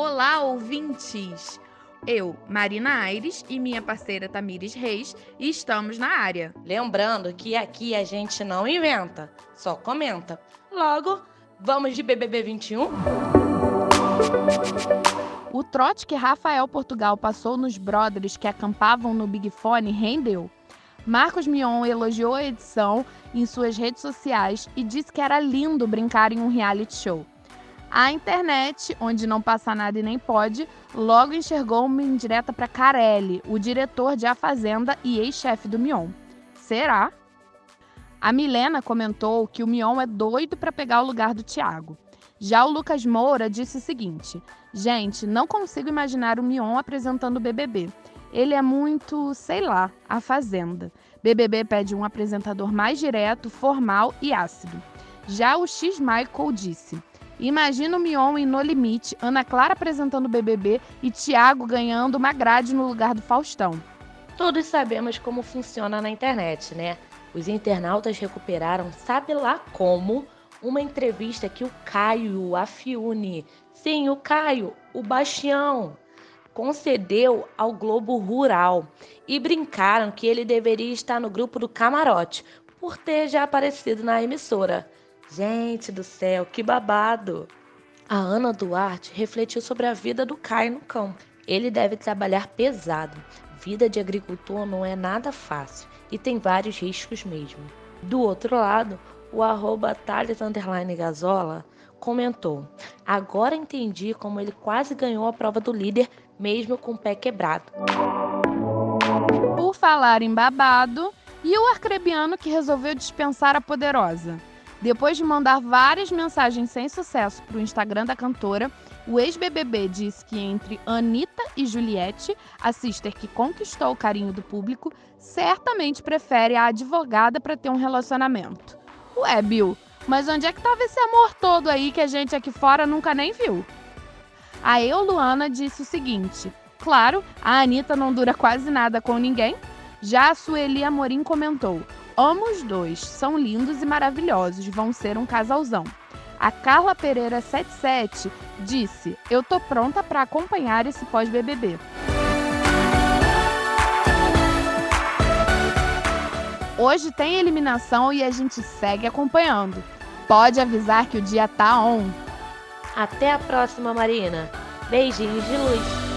Olá, ouvintes! Eu, Marina Aires e minha parceira Tamires Reis estamos na área. Lembrando que aqui a gente não inventa, só comenta. Logo, vamos de BBB 21? O trote que Rafael Portugal passou nos brothers que acampavam no Big Fone rendeu. Marcos Mion elogiou a edição em suas redes sociais e disse que era lindo brincar em um reality show. A internet, onde não passa nada e nem pode, logo enxergou uma indireta para Carelli, o diretor de A Fazenda e ex-chefe do Mion. Será? A Milena comentou que o Mion é doido para pegar o lugar do Thiago. Já o Lucas Moura disse o seguinte: Gente, não consigo imaginar o Mion apresentando o BBB. Ele é muito, sei lá, a Fazenda. BBB pede um apresentador mais direto, formal e ácido. Já o X Michael disse: Imagina o Mion em No Limite, Ana Clara apresentando o BBB e Thiago ganhando uma grade no lugar do Faustão. Todos sabemos como funciona na internet, né? Os internautas recuperaram, sabe lá como, uma entrevista que o Caio Afiune, sim, o Caio, o Bastião, concedeu ao Globo Rural e brincaram que ele deveria estar no grupo do Camarote por ter já aparecido na emissora. Gente do céu, que babado! A Ana Duarte refletiu sobre a vida do Caio no campo. Ele deve trabalhar pesado. Vida de agricultor não é nada fácil e tem vários riscos mesmo. Do outro lado, o arroba Thales Gazola comentou: Agora entendi como ele quase ganhou a prova do líder, mesmo com o pé quebrado. Por falar em babado, e o arcrebiano que resolveu dispensar a poderosa? Depois de mandar várias mensagens sem sucesso para o Instagram da cantora, o ex-BBB disse que entre Anitta e Juliette, a sister que conquistou o carinho do público, certamente prefere a advogada para ter um relacionamento. Ué, Bill, mas onde é que estava esse amor todo aí que a gente aqui fora nunca nem viu? A Eu Luana disse o seguinte: Claro, a Anitta não dura quase nada com ninguém. Já a Sueli Amorim comentou: Amo os dois, são lindos e maravilhosos, vão ser um casalzão. A Carla Pereira 77 disse: Eu tô pronta para acompanhar esse pós-BBB. Hoje tem eliminação e a gente segue acompanhando. Pode avisar que o dia tá on. Até a próxima, Marina. Beijinhos de luz.